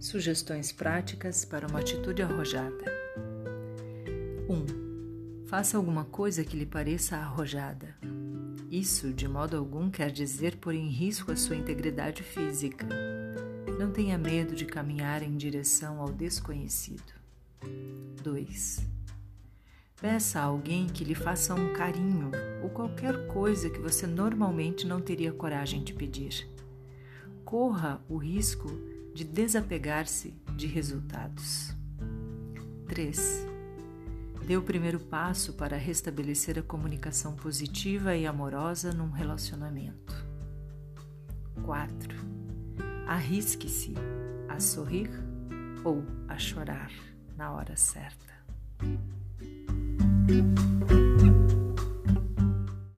Sugestões práticas para uma atitude arrojada. 1. Um, faça alguma coisa que lhe pareça arrojada. Isso, de modo algum, quer dizer pôr em risco a sua integridade física. Não tenha medo de caminhar em direção ao desconhecido. 2. Peça a alguém que lhe faça um carinho ou qualquer coisa que você normalmente não teria coragem de pedir. Corra o risco de desapegar-se de resultados. 3. Dê o primeiro passo para restabelecer a comunicação positiva e amorosa num relacionamento. 4. Arrisque-se a sorrir ou a chorar na hora certa.